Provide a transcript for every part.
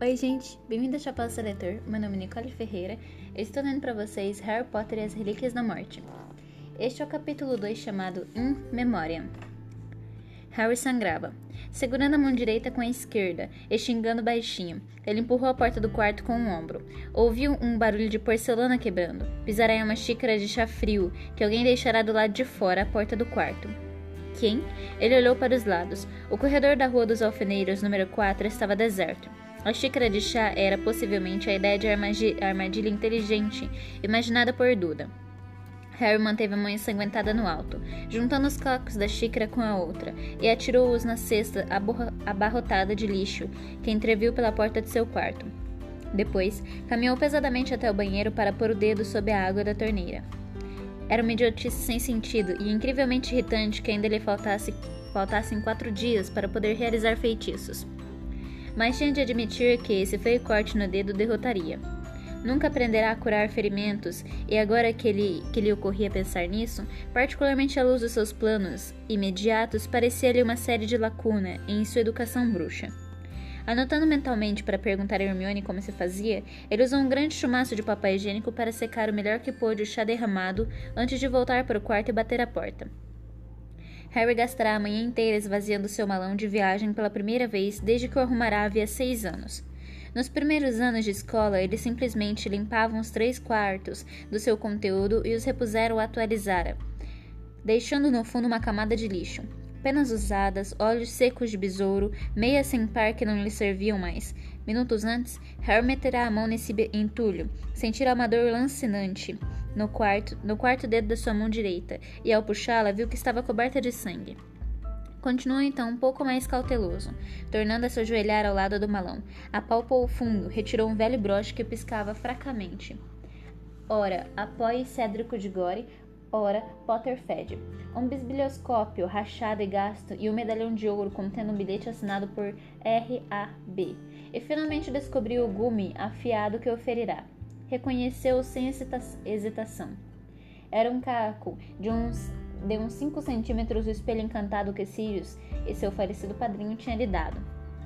Oi, gente, bem-vindo ao Chapéu Seletor. Meu nome é Nicole Ferreira. Eu estou lendo para vocês Harry Potter e as Relíquias da Morte. Este é o capítulo 2 chamado In Memoriam. Harry sangrava, segurando a mão direita com a esquerda e xingando baixinho. Ele empurrou a porta do quarto com um ombro. Ouviu um barulho de porcelana quebrando. Pisará em uma xícara de chá frio que alguém deixará do lado de fora a porta do quarto. Quem? Ele olhou para os lados. O corredor da Rua dos Alfeneiros, número 4, estava deserto. A xícara de chá era possivelmente a ideia de armadilha inteligente imaginada por Duda. Harry manteve a mão ensanguentada no alto, juntando os cacos da xícara com a outra, e atirou-os na cesta abarrotada de lixo que entreviu pela porta de seu quarto. Depois, caminhou pesadamente até o banheiro para pôr o dedo sob a água da torneira. Era uma idiotice sem sentido e incrivelmente irritante que ainda lhe faltasse, faltassem quatro dias para poder realizar feitiços. Mas tinha de admitir que esse feio corte no dedo derrotaria. Nunca aprenderá a curar ferimentos, e agora que, ele, que lhe ocorria pensar nisso, particularmente à luz dos seus planos imediatos, parecia-lhe uma série de lacuna em sua educação bruxa. Anotando mentalmente para perguntar a Hermione como se fazia, ele usou um grande chumaço de papel higiênico para secar o melhor que pôde o chá derramado antes de voltar para o quarto e bater a porta. Harry gastará a manhã inteira esvaziando seu malão de viagem pela primeira vez desde que o arrumará havia seis anos. Nos primeiros anos de escola, ele simplesmente limpava os três quartos do seu conteúdo e os repuseram atualizara, deixando no fundo uma camada de lixo penas usadas, olhos secos de besouro, meias sem par que não lhe serviam mais. Minutos antes, Harry meterá a mão nesse entulho, sentirá uma dor lancinante no quarto, no quarto dedo da sua mão direita, e ao puxá-la viu que estava coberta de sangue. Continuou então um pouco mais cauteloso, tornando a se ajoelhar ao lado do malão. Apalpou o fundo, retirou um velho broche que piscava fracamente. Ora, apoie Cédrico de Gore, ora Potterfed. Um bisbilhoscópio rachado e gasto e um medalhão de ouro contendo um bilhete assinado por R.A.B. E finalmente descobriu o gume afiado que oferirá. Reconheceu-o sem hesitação. Era um caco de uns de uns 5 centímetros do espelho encantado que Sirius e seu falecido padrinho tinham lhe dado.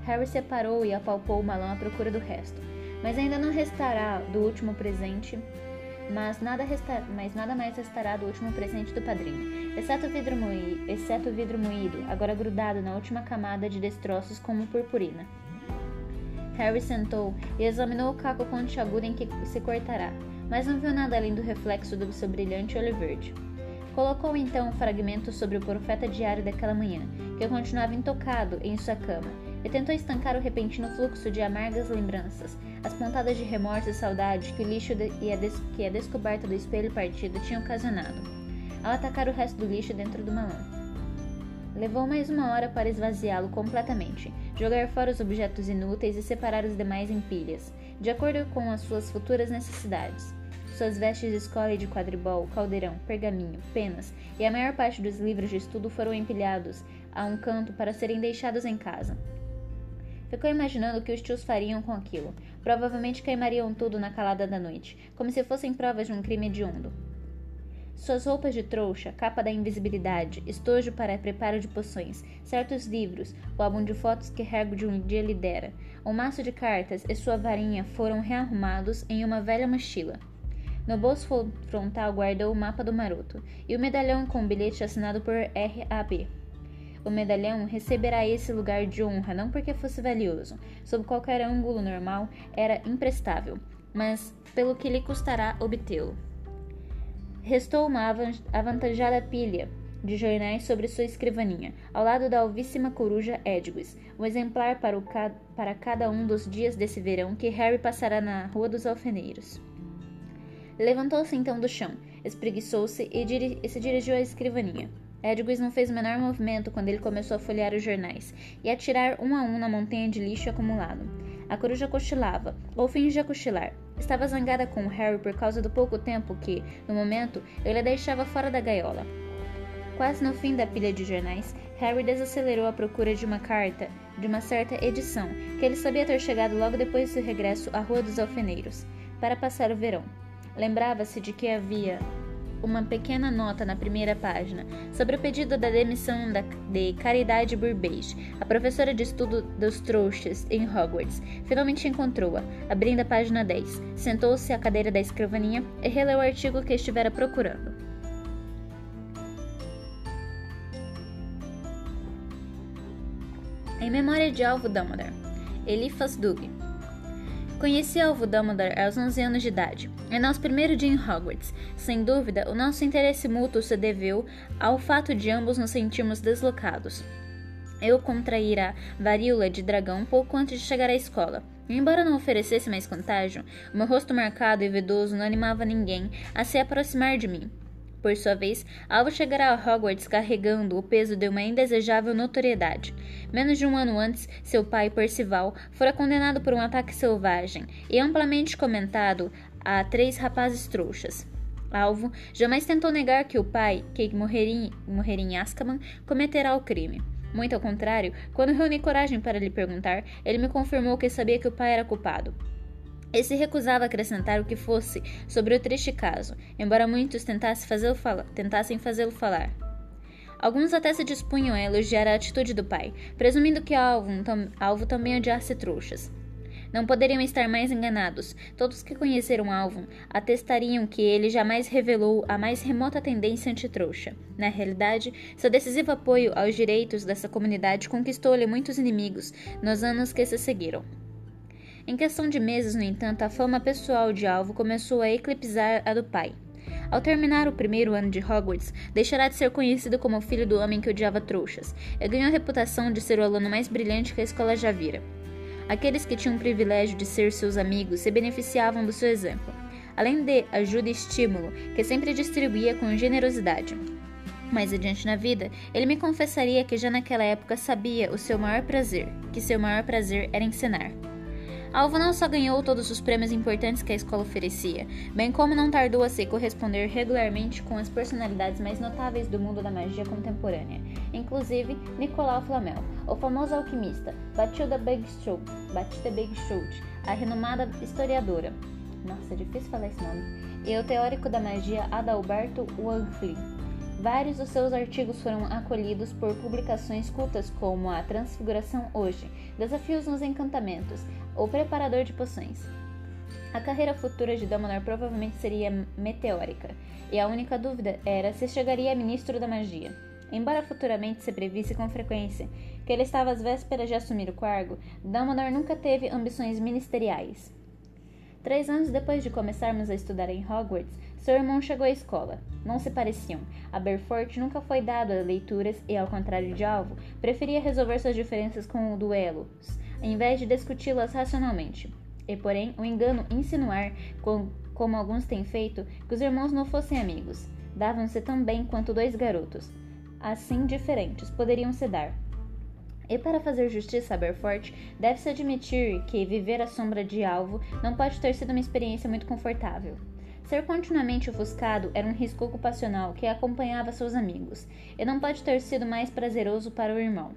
Harry separou e apalpou o malão à procura do resto, mas ainda não restará do último presente mas nada, resta, mas nada mais restará do último presente do padrinho, exceto o vidro moído, exceto o vidro moído, agora grudado na última camada de destroços como purpurina. Harry sentou e examinou o caco pontiagudo em que se cortará, mas não viu nada além do reflexo do seu brilhante olho verde. Colocou então um fragmento sobre o profeta diário daquela manhã, que continuava intocado em sua cama, e tentou estancar o repentino fluxo de amargas lembranças, as pontadas de remorso e saudade que o lixo e a, des que a descoberta do espelho partido tinham ocasionado, ao atacar o resto do lixo dentro do malão. Levou mais uma hora para esvaziá-lo completamente, jogar fora os objetos inúteis e separar os demais em pilhas, de acordo com as suas futuras necessidades. Suas vestes de escola e de quadribol, caldeirão, pergaminho, penas e a maior parte dos livros de estudo foram empilhados a um canto para serem deixados em casa, Ficou imaginando o que os tios fariam com aquilo. Provavelmente queimariam tudo na calada da noite, como se fossem provas de um crime hediondo. Suas roupas de trouxa, capa da invisibilidade, estojo para preparo de poções, certos livros, o álbum de fotos que Hergo de um dia lhe dera, um maço de cartas e sua varinha foram rearrumados em uma velha mochila. No bolso frontal guardou o mapa do maroto e o medalhão com o bilhete assinado por R.A.B. O medalhão receberá esse lugar de honra não porque fosse valioso, sob qualquer ângulo normal era imprestável, mas pelo que lhe custará obtê-lo. Restou uma avantajada pilha de jornais sobre sua escrivaninha, ao lado da alvíssima coruja Edwis, um exemplar para, ca para cada um dos dias desse verão que Harry passará na Rua dos Alfeneiros. Levantou-se então do chão, espreguiçou-se e, e se dirigiu à escrivaninha. Edgus não fez o menor movimento quando ele começou a folhear os jornais e a tirar um a um na montanha de lixo acumulado. A coruja cochilava, ou fingia cochilar. Estava zangada com Harry por causa do pouco tempo que, no momento, ele a deixava fora da gaiola. Quase no fim da pilha de jornais, Harry desacelerou a procura de uma carta de uma certa edição, que ele sabia ter chegado logo depois do regresso à Rua dos Alfeneiros, para passar o verão. Lembrava-se de que havia uma pequena nota na primeira página sobre o pedido da demissão da, de Caridade Burbage, a professora de estudo dos trouxas em Hogwarts. Finalmente encontrou-a, abrindo a página 10. Sentou-se à cadeira da escrivaninha e releu o artigo que estivera procurando. Em memória de Alvo Dumbledore, Eliphas Dug. Conheci Alvo Dumbledore aos 11 anos de idade, é nosso primeiro dia em Hogwarts. Sem dúvida, o nosso interesse mútuo se deveu ao fato de ambos nos sentirmos deslocados. Eu contraíra varíola de dragão pouco antes de chegar à escola. Embora não oferecesse mais contágio, meu rosto marcado e vedoso não animava ninguém a se aproximar de mim. Por sua vez, Alvo chegará a Hogwarts carregando o peso de uma indesejável notoriedade. Menos de um ano antes, seu pai, Percival, fora condenado por um ataque selvagem e amplamente comentado a três rapazes trouxas. Alvo jamais tentou negar que o pai, que morreria, morreria em Azkaban, cometerá o crime. Muito ao contrário, quando reuni coragem para lhe perguntar, ele me confirmou que sabia que o pai era culpado. E se recusava a acrescentar o que fosse sobre o triste caso, embora muitos tentassem fazê-lo falar, tentassem fazê-lo falar. Alguns até se dispunham a elogiar a atitude do pai, presumindo que Alvo, tam, Alvo também odiasse trouxas. Não poderiam estar mais enganados. Todos que conheceram Alvin atestariam que ele jamais revelou a mais remota tendência antitrouxa. Na realidade, seu decisivo apoio aos direitos dessa comunidade conquistou-lhe muitos inimigos nos anos que se seguiram. Em questão de meses, no entanto, a fama pessoal de Alvo começou a eclipsar a do pai. Ao terminar o primeiro ano de Hogwarts, deixará de ser conhecido como o filho do homem que odiava trouxas, e ganhou a reputação de ser o aluno mais brilhante que a escola já vira. Aqueles que tinham o privilégio de ser seus amigos se beneficiavam do seu exemplo, além de ajuda e estímulo que sempre distribuía com generosidade. Mais adiante na vida, ele me confessaria que já naquela época sabia o seu maior prazer, que seu maior prazer era ensinar. Alvo não só ganhou todos os prêmios importantes que a escola oferecia, bem como não tardou a se corresponder regularmente com as personalidades mais notáveis do mundo da magia contemporânea, inclusive Nicolau Flamel, o famoso alquimista, Batilda Bagshot, Batilda Bagshot, a renomada historiadora. Nossa, é difícil falar esse nome. E o teórico da magia Adalberto Wangflin. Vários dos seus artigos foram acolhidos por publicações cultas como A Transfiguração Hoje, Desafios nos Encantamentos, ou Preparador de Poções. A carreira futura de Dumbledore provavelmente seria meteórica, e a única dúvida era se chegaria a ministro da magia. Embora futuramente se previsse com frequência que ele estava às vésperas de assumir o cargo, Dumbledore nunca teve ambições ministeriais. Três anos depois de começarmos a estudar em Hogwarts, seu irmão chegou à escola. Não se pareciam. A Berfort nunca foi dado a leituras e, ao contrário de Alvo, preferia resolver suas diferenças com duelos, em vez de discuti-las racionalmente. E, porém, o engano insinuar, como alguns têm feito, que os irmãos não fossem amigos. Davam-se tão bem quanto dois garotos. Assim diferentes poderiam se dar. E para fazer justiça a Berfort, deve-se admitir que viver à sombra de alvo não pode ter sido uma experiência muito confortável. Ser continuamente ofuscado era um risco ocupacional que acompanhava seus amigos, e não pode ter sido mais prazeroso para o irmão.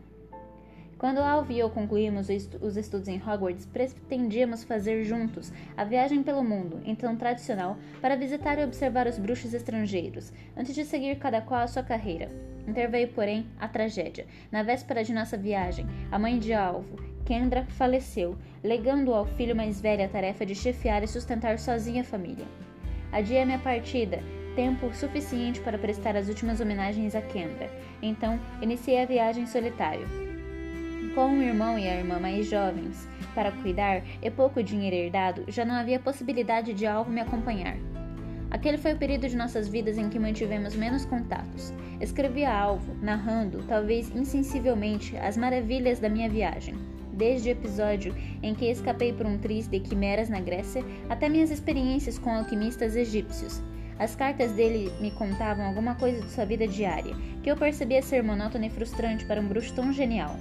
Quando Alve e eu concluímos os estudos em Hogwarts, pretendíamos fazer juntos a viagem pelo mundo, então tradicional, para visitar e observar os bruxos estrangeiros, antes de seguir cada qual a sua carreira. Interveio, porém, a tragédia. Na véspera de nossa viagem, a mãe de Alvo, Kendra, faleceu, legando ao filho mais velho a tarefa de chefiar e sustentar sozinha a família. Adiei minha partida, tempo suficiente para prestar as últimas homenagens a Kendra. Então, iniciei a viagem solitário. Com o irmão e a irmã mais jovens para cuidar e pouco dinheiro herdado, já não havia possibilidade de algo me acompanhar. Aquele foi o período de nossas vidas em que mantivemos menos contatos. Escrevi a Alvo, narrando, talvez insensivelmente, as maravilhas da minha viagem desde o episódio em que escapei por um triz de quimeras na Grécia até minhas experiências com alquimistas egípcios. As cartas dele me contavam alguma coisa de sua vida diária, que eu percebia ser monótona e frustrante para um bruxo tão genial.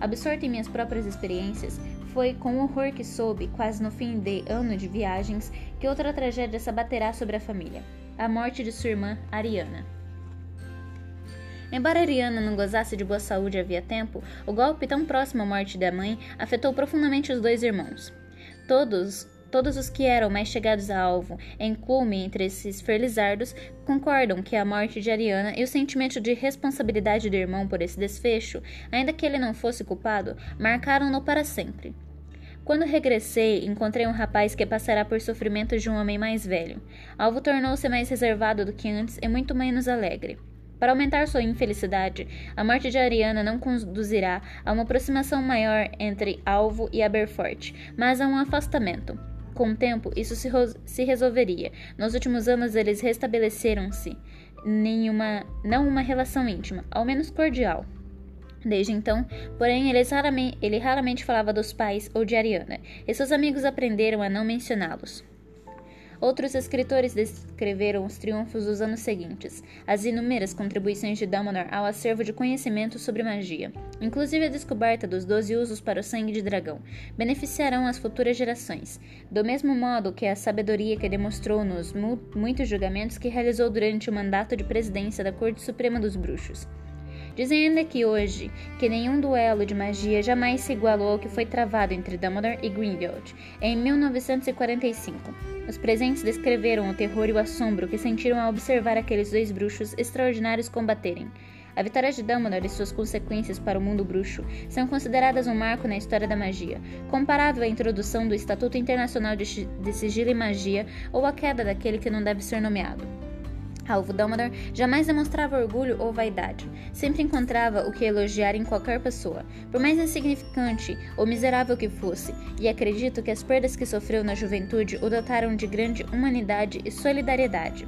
Absorto em minhas próprias experiências, foi com horror que soube, quase no fim de ano de viagens, que outra tragédia se abaterá sobre a família: a morte de sua irmã, Ariana. Embora Ariana não gozasse de boa saúde havia tempo, o golpe tão próximo à morte da mãe afetou profundamente os dois irmãos. Todos todos os que eram mais chegados a alvo, em clume entre esses ferlizardos, concordam que a morte de Ariana e o sentimento de responsabilidade do irmão por esse desfecho, ainda que ele não fosse culpado, marcaram-no para sempre. Quando regressei, encontrei um rapaz que passará por sofrimentos de um homem mais velho. Alvo tornou-se mais reservado do que antes e muito menos alegre. Para aumentar sua infelicidade, a morte de Ariana não conduzirá a uma aproximação maior entre Alvo e Aberforth, mas a um afastamento. Com o tempo, isso se, se resolveria. Nos últimos anos, eles restabeleceram-se nenhuma, não uma relação íntima, ao menos cordial. Desde então, porém, raramente, ele raramente falava dos pais ou de Ariana, e seus amigos aprenderam a não mencioná-los. Outros escritores descreveram os triunfos dos anos seguintes, as inúmeras contribuições de Dumbledore ao acervo de conhecimento sobre magia, inclusive a descoberta dos doze usos para o sangue de dragão, beneficiarão as futuras gerações, do mesmo modo que a sabedoria que demonstrou nos mu muitos julgamentos que realizou durante o mandato de presidência da Corte Suprema dos Bruxos. Dizem ainda que hoje, que nenhum duelo de magia jamais se igualou ao que foi travado entre Dumbledore e Grindelwald em 1945. Os presentes descreveram o terror e o assombro que sentiram ao observar aqueles dois bruxos extraordinários combaterem. A vitória de Dumbledore e suas consequências para o mundo bruxo são consideradas um marco na história da magia, comparável à introdução do Estatuto Internacional de Sigilo e Magia ou à queda daquele que não deve ser nomeado. Alvo Dumbledore jamais demonstrava orgulho ou vaidade. Sempre encontrava o que elogiar em qualquer pessoa, por mais insignificante ou miserável que fosse, e acredito que as perdas que sofreu na juventude o dotaram de grande humanidade e solidariedade.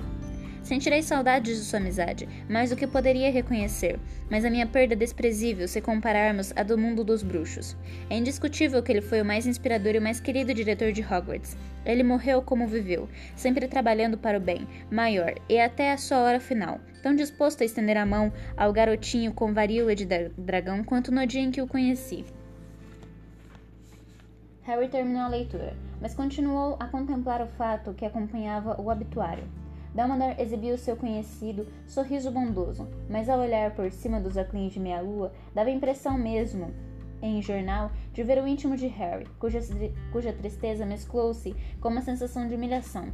Sentirei saudades de sua amizade, mais do que poderia reconhecer, mas a minha perda é desprezível se compararmos à do mundo dos bruxos. É indiscutível que ele foi o mais inspirador e o mais querido diretor de Hogwarts. Ele morreu como viveu, sempre trabalhando para o bem, maior, e até a sua hora final, tão disposto a estender a mão ao garotinho com varíola de dragão quanto no dia em que o conheci. Harry terminou a leitura, mas continuou a contemplar o fato que acompanhava o obituário. Dumbledore exibiu seu conhecido sorriso bondoso, mas ao olhar por cima dos óculos de meia-lua, dava a impressão mesmo, em jornal, de ver o íntimo de Harry, cuja, cuja tristeza mesclou-se com uma sensação de humilhação.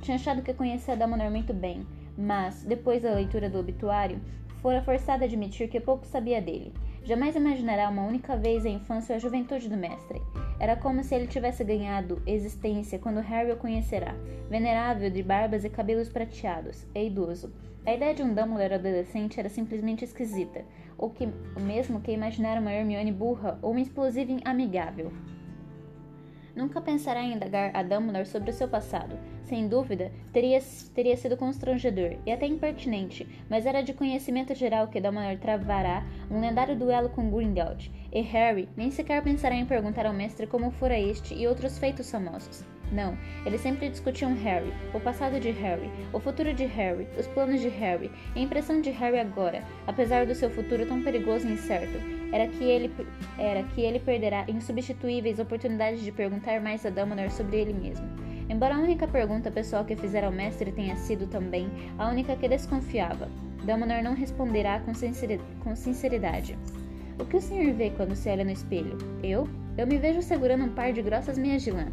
Tinha achado que conhecia Dumbledore muito bem, mas, depois da leitura do obituário, fora forçada a admitir que pouco sabia dele. Jamais imaginará uma única vez a infância ou a juventude do mestre. Era como se ele tivesse ganhado existência quando Harry o conhecerá, venerável de barbas e cabelos prateados, e idoso. A ideia de um Dumbledore adolescente era simplesmente esquisita, ou que, mesmo que imaginar uma Hermione burra ou uma explosiva amigável. Nunca pensará em indagar a Dumbledore sobre o seu passado. Sem dúvida, teria, teria sido constrangedor e até impertinente, mas era de conhecimento geral que Dumbledore travará um lendário duelo com Grindelwald, e Harry nem sequer pensará em perguntar ao mestre como fora este e outros feitos famosos. Não, eles sempre discutiam Harry, o passado de Harry, o futuro de Harry, os planos de Harry, a impressão de Harry agora, apesar do seu futuro tão perigoso e incerto, era que ele, era que ele perderá insubstituíveis oportunidades de perguntar mais a Dumbledore sobre ele mesmo. Embora a única pergunta pessoal que fizera ao mestre tenha sido também a única que desconfiava, Dumbledore não responderá com sinceridade. O que o senhor vê quando se olha no espelho? Eu? Eu me vejo segurando um par de grossas meias de lã.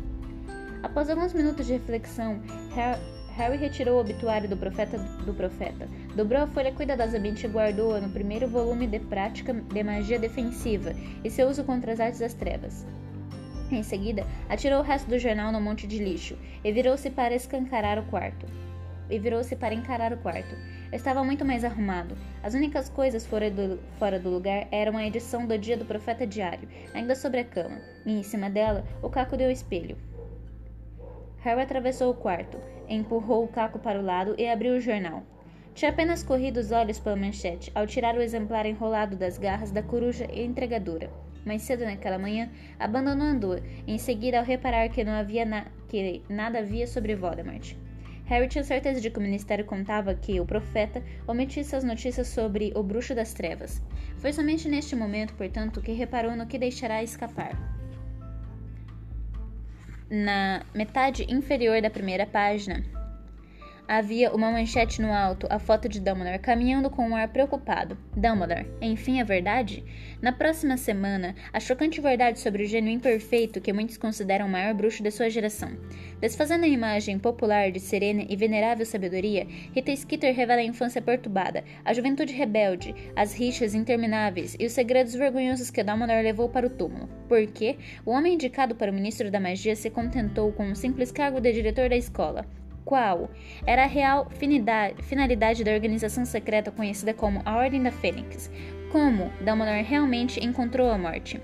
Após alguns minutos de reflexão, Harry retirou o obituário do profeta, do profeta, dobrou a folha cuidadosamente e guardou-a no primeiro volume de Prática de Magia Defensiva e seu uso contra as artes das trevas. Em seguida, atirou o resto do jornal no monte de lixo e virou-se para escancarar o quarto. E virou-se para encarar o quarto. Estava muito mais arrumado. As únicas coisas fora do, fora do lugar eram a edição do Dia do Profeta Diário, ainda sobre a cama, e em cima dela o caco do espelho. Harry atravessou o quarto, empurrou o caco para o lado e abriu o jornal. Tinha apenas corrido os olhos pela manchete ao tirar o exemplar enrolado das garras da coruja entregadora. Mais cedo naquela manhã, abandonando-a, em seguida ao reparar que não havia na que nada havia sobre Voldemort. Harry tinha certeza de que o ministério contava que o profeta omitisse as notícias sobre o bruxo das trevas. Foi somente neste momento, portanto, que reparou no que deixará escapar. Na metade inferior da primeira página, Havia uma manchete no alto, a foto de Dumbledore caminhando com um ar preocupado. Dumbledore, enfim a verdade? Na próxima semana, a chocante verdade sobre o gênio imperfeito que muitos consideram o maior bruxo de sua geração. Desfazendo a imagem popular de serena e venerável sabedoria, Rita Skeeter revela a infância perturbada, a juventude rebelde, as rixas intermináveis e os segredos vergonhosos que Dumbledore levou para o túmulo. Porque o homem indicado para o ministro da magia se contentou com um simples cargo de diretor da escola qual era a real finalidade da organização secreta conhecida como a Ordem da Fênix, como Dumbledore realmente encontrou a morte.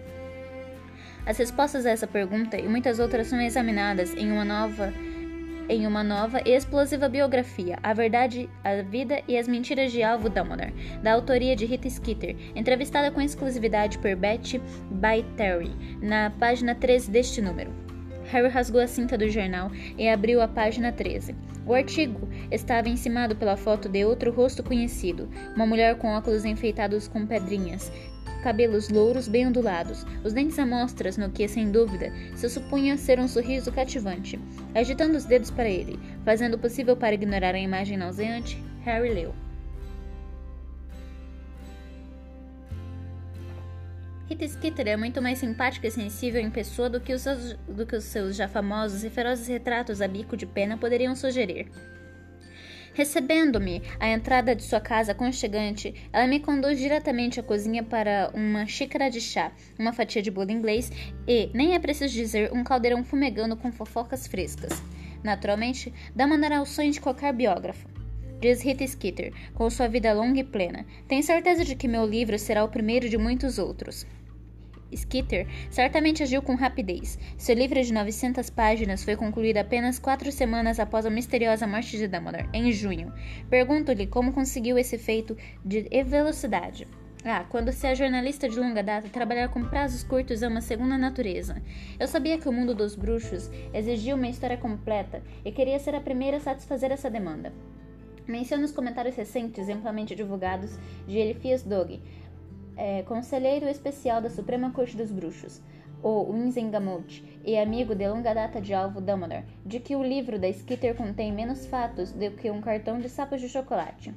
As respostas a essa pergunta e muitas outras são examinadas em uma nova em uma nova e explosiva biografia, A Verdade, a Vida e as Mentiras de Alvo Dumbledore, da autoria de Rita Skeeter, entrevistada com exclusividade por Betty Terry, na página 13 deste número. Harry rasgou a cinta do jornal e abriu a página 13. O artigo estava encimado pela foto de outro rosto conhecido, uma mulher com óculos enfeitados com pedrinhas, cabelos louros bem ondulados, os dentes à mostras no que, sem dúvida, se supunha ser um sorriso cativante. Agitando os dedos para ele, fazendo o possível para ignorar a imagem nauseante, Harry leu. Rita Skeeter é muito mais simpática e sensível em pessoa do que, os, do que os seus já famosos e ferozes retratos a bico de pena poderiam sugerir. Recebendo-me à entrada de sua casa aconchegante, ela me conduz diretamente à cozinha para uma xícara de chá, uma fatia de bolo inglês e, nem é preciso dizer, um caldeirão fumegando com fofocas frescas. Naturalmente, dá mandar ao sonho de qualquer biógrafo. Diz Rita Skeeter, com sua vida longa e plena. Tenho certeza de que meu livro será o primeiro de muitos outros. Skitter certamente agiu com rapidez. Seu livro de 900 páginas foi concluído apenas quatro semanas após a misteriosa morte de Dumbledore, em junho. Pergunto-lhe como conseguiu esse feito de velocidade. Ah, quando se é jornalista de longa data, trabalhar com prazos curtos é uma segunda natureza. Eu sabia que o mundo dos bruxos exigia uma história completa e queria ser a primeira a satisfazer essa demanda. Menciono os comentários recentes, amplamente divulgados, de Elifias Dog, é, conselheiro especial da Suprema Corte dos Bruxos, o Winzengamot, e amigo de longa data de Alvo Dumbledore, de que o livro da Skitter contém menos fatos do que um cartão de sapos de chocolate.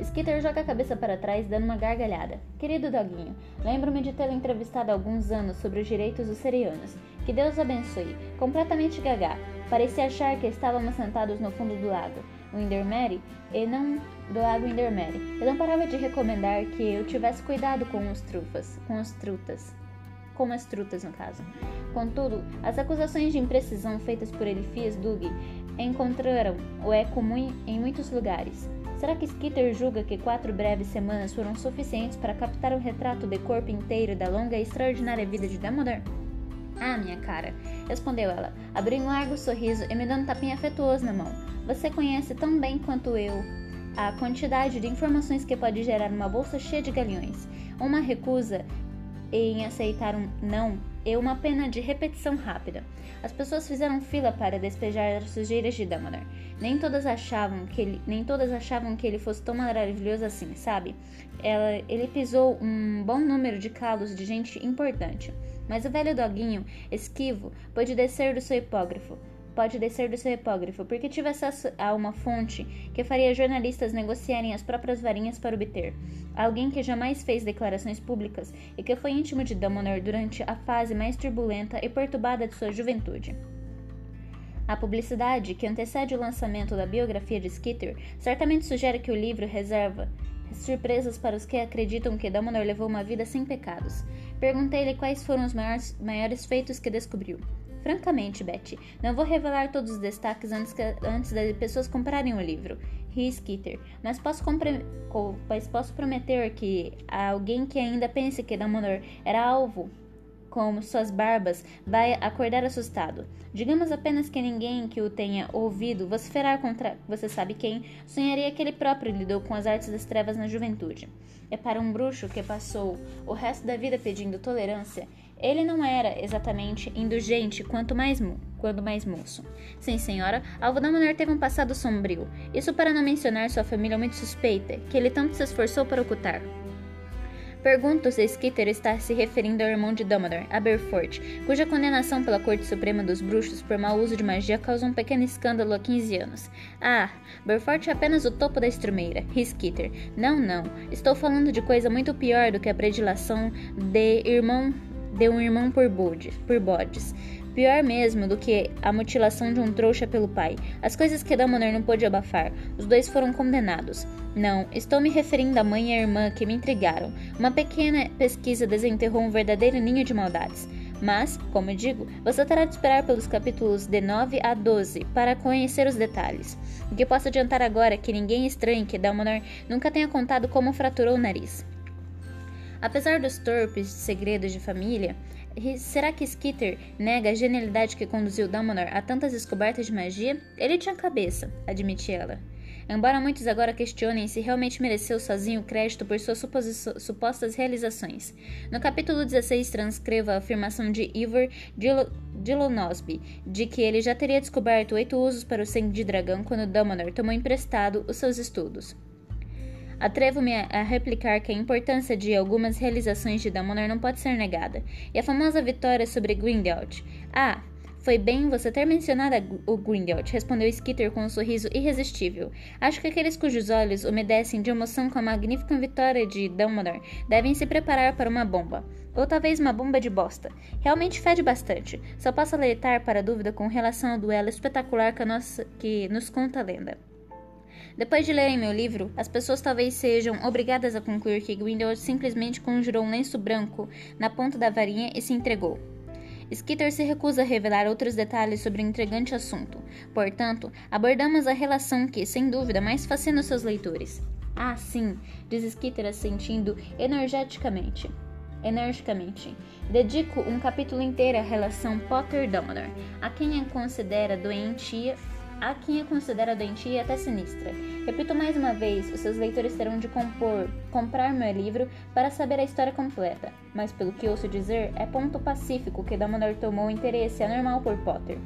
Skitter joga a cabeça para trás, dando uma gargalhada. Querido doguinho, lembro-me de tê-lo entrevistado há alguns anos sobre os direitos dos serianos. Que Deus abençoe. Completamente gaga. Parecia achar que estávamos sentados no fundo do lago. Windermere e não do lago Windermere. Ele não parava de recomendar que eu tivesse cuidado com os trufas, com as trutas, com as trutas no caso. Contudo, as acusações de imprecisão feitas por Elifias Dug encontraram o eco em muitos lugares. Será que Skitter julga que quatro breves semanas foram suficientes para captar o retrato de corpo inteiro da longa e extraordinária vida de Dumbledore? Ah, minha cara, respondeu ela, abrindo um largo sorriso e me dando um tapinha afetuoso na mão. Você conhece tão bem quanto eu a quantidade de informações que pode gerar uma bolsa cheia de galeões. Uma recusa em aceitar um não e uma pena de repetição rápida. As pessoas fizeram fila para despejar as sujeiras de Dumbledore. Nem todas achavam que ele, nem todas achavam que ele fosse tão maravilhoso assim, sabe? Ela, ele pisou um bom número de calos de gente importante. Mas o velho doguinho, esquivo, pôde descer do seu hipógrafo pode descer do seu hipógrafo, porque tive acesso a uma fonte que faria jornalistas negociarem as próprias varinhas para obter. Alguém que jamais fez declarações públicas e que foi íntimo de Dumbledore durante a fase mais turbulenta e perturbada de sua juventude. A publicidade que antecede o lançamento da biografia de Skitter certamente sugere que o livro reserva surpresas para os que acreditam que Dumbledore levou uma vida sem pecados. Perguntei-lhe quais foram os maiores, maiores feitos que descobriu. Francamente, Betty, não vou revelar todos os destaques antes, que, antes das pessoas comprarem o livro. Ri Skitter, mas posso, mas posso prometer que alguém que ainda pense que Dumbledore era alvo como suas barbas vai acordar assustado. Digamos apenas que ninguém que o tenha ouvido vociferar contra você sabe quem sonharia que ele próprio lidou com as artes das trevas na juventude. É para um bruxo que passou o resto da vida pedindo tolerância ele não era exatamente indulgente quanto mais quando mais moço. Sim, senhora, Alvo da Mulher teve um passado sombrio. Isso para não mencionar sua família muito suspeita, que ele tanto se esforçou para ocultar. Pergunto se Skitter está se referindo ao irmão de Dumbledore, Aberforth, cuja condenação pela Corte Suprema dos Bruxos por mau uso de magia causou um pequeno escândalo há 15 anos. Ah, Aberforth é apenas o topo da estrumeira, Skitter. Não, não. Estou falando de coisa muito pior do que a predilação de irmão de um irmão por, bodes, por bodes. Pior mesmo do que a mutilação de um trouxa pelo pai. As coisas que Dumbledore não pôde abafar. Os dois foram condenados. Não, estou me referindo à mãe e à irmã que me intrigaram. Uma pequena pesquisa desenterrou um verdadeiro ninho de maldades. Mas, como digo, você terá de esperar pelos capítulos de 9 a 12 para conhecer os detalhes. O que posso adiantar agora é que ninguém estranhe que Dumbledore nunca tenha contado como fraturou o nariz. Apesar dos torpes segredos de família, Será que Skitter nega a genialidade que conduziu Dumbledore a tantas descobertas de magia? Ele tinha cabeça, admite ela. Embora muitos agora questionem se realmente mereceu sozinho o crédito por suas supostas realizações. No capítulo 16 transcreva a afirmação de Ivor Dilonosby de que ele já teria descoberto oito usos para o sangue de dragão quando Dumbledore tomou emprestado os seus estudos. Atrevo-me a replicar que a importância de algumas realizações de Dumbledore não pode ser negada. E a famosa vitória sobre Grindelwald. Ah, foi bem você ter mencionado o Grindelwald, respondeu Skitter com um sorriso irresistível. Acho que aqueles cujos olhos umedecem de emoção com a magnífica vitória de Dumbledore devem se preparar para uma bomba. Ou talvez uma bomba de bosta. Realmente fede bastante. Só posso alertar para dúvida com relação ao duelo espetacular que, nossa, que nos conta a lenda. Depois de lerem meu livro, as pessoas talvez sejam obrigadas a concluir que Grindelwald simplesmente conjurou um lenço branco na ponta da varinha e se entregou. Skitter se recusa a revelar outros detalhes sobre o intrigante assunto. Portanto, abordamos a relação que, sem dúvida, mais fascina os seus leitores. Ah, sim, diz Skitter assentindo energeticamente. Energicamente. Dedico um capítulo inteiro à relação Potter-Dumbledore, a quem a considera doentia Há quem a considera doentia e até sinistra. Repito mais uma vez, os seus leitores terão de compor, comprar meu livro para saber a história completa, mas pelo que ouço dizer, é ponto pacífico que Dumbledore tomou interesse anormal por Potter.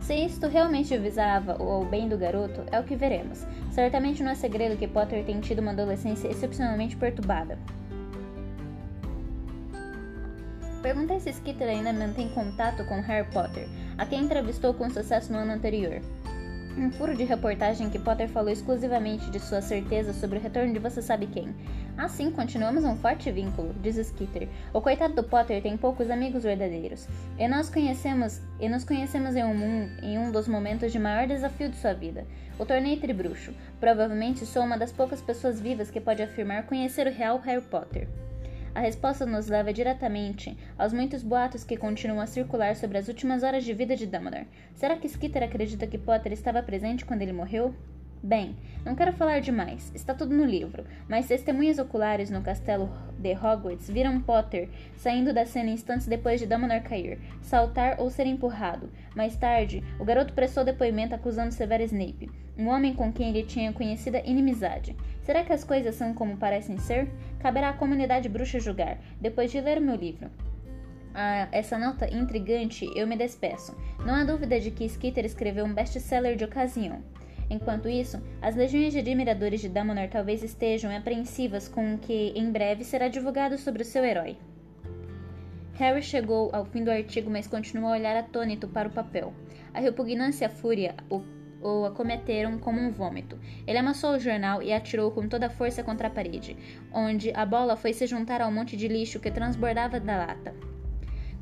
Se isto realmente visava o bem do garoto, é o que veremos. Certamente não é segredo que Potter tem tido uma adolescência excepcionalmente perturbada. Perguntei se Skitter ainda mantém contato com Harry Potter, a quem entrevistou com sucesso no ano anterior. Um furo de reportagem que Potter falou exclusivamente de sua certeza sobre o retorno de você sabe quem. Assim, continuamos um forte vínculo, diz Skitter. O coitado do Potter tem poucos amigos verdadeiros. E nós conhecemos, e nos conhecemos em um, em um dos momentos de maior desafio de sua vida, o torneio tribruxo. Provavelmente sou uma das poucas pessoas vivas que pode afirmar conhecer o real Harry Potter. A resposta nos leva diretamente aos muitos boatos que continuam a circular sobre as últimas horas de vida de Dumbledore. Será que Skitter acredita que Potter estava presente quando ele morreu? Bem, não quero falar demais, está tudo no livro, mas testemunhas oculares no castelo de Hogwarts viram Potter saindo da cena instantes depois de Dumbledore cair, saltar ou ser empurrado. Mais tarde, o garoto prestou depoimento acusando Severo Snape, um homem com quem ele tinha conhecida inimizade. Será que as coisas são como parecem ser? Caberá à comunidade bruxa julgar, depois de ler meu livro. A essa nota intrigante, eu me despeço. Não há dúvida de que Skitter escreveu um best-seller de ocasião. Enquanto isso, as legiões de admiradores de Dumbledore talvez estejam apreensivas com o que em breve será divulgado sobre o seu herói. Harry chegou ao fim do artigo, mas continuou a olhar atônito para o papel. A repugnância e a fúria o o acometeram como um vômito. Ele amassou o jornal e atirou com toda a força contra a parede, onde a bola foi se juntar ao monte de lixo que transbordava da lata.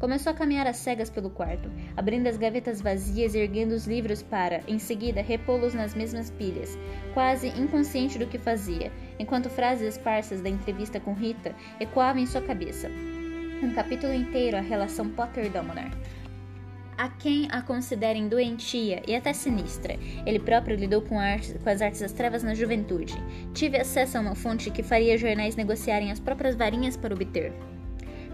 Começou a caminhar às cegas pelo quarto, abrindo as gavetas vazias e erguendo os livros para, em seguida, repô-los nas mesmas pilhas, quase inconsciente do que fazia, enquanto frases esparsas da entrevista com Rita ecoavam em sua cabeça. Um capítulo inteiro a relação Potter-Dumbledore a quem a considerem doentia e até sinistra. Ele próprio lidou com, com as artes das trevas na juventude. Tive acesso a uma fonte que faria jornais negociarem as próprias varinhas para obter.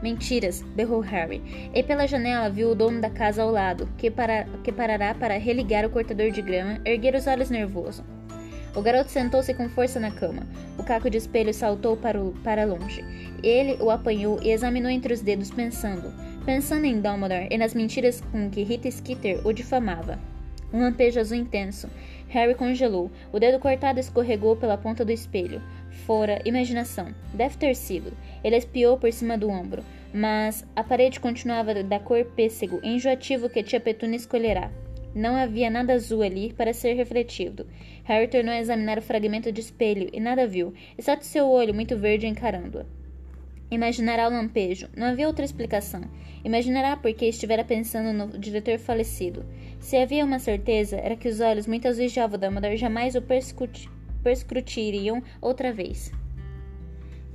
Mentiras, berrou Harry, e pela janela viu o dono da casa ao lado, que, para, que parará para religar o cortador de grama, erguer os olhos nervoso. O garoto sentou-se com força na cama. O caco de espelho saltou para, o, para longe. Ele o apanhou e examinou entre os dedos, pensando pensando em Dumbledore e nas mentiras com que Rita Skeeter o difamava. Um lampejo azul intenso. Harry congelou. O dedo cortado escorregou pela ponta do espelho. Fora imaginação. Deve ter sido. Ele espiou por cima do ombro, mas a parede continuava da cor pêssego, enjoativo que tia Petúnia escolherá. Não havia nada azul ali para ser refletido. Harry tornou a examinar o fragmento de espelho e nada viu, exceto seu olho muito verde encarando-a. Imaginará o lampejo. Não havia outra explicação. Imaginará porque estivera pensando no diretor falecido. Se havia uma certeza, era que os olhos muito azuis de Dumbledore jamais o perscrutiriam outra vez.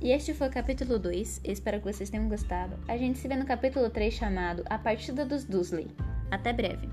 E este foi o capítulo 2. Espero que vocês tenham gostado. A gente se vê no capítulo 3 chamado A Partida dos Dursley. Até breve.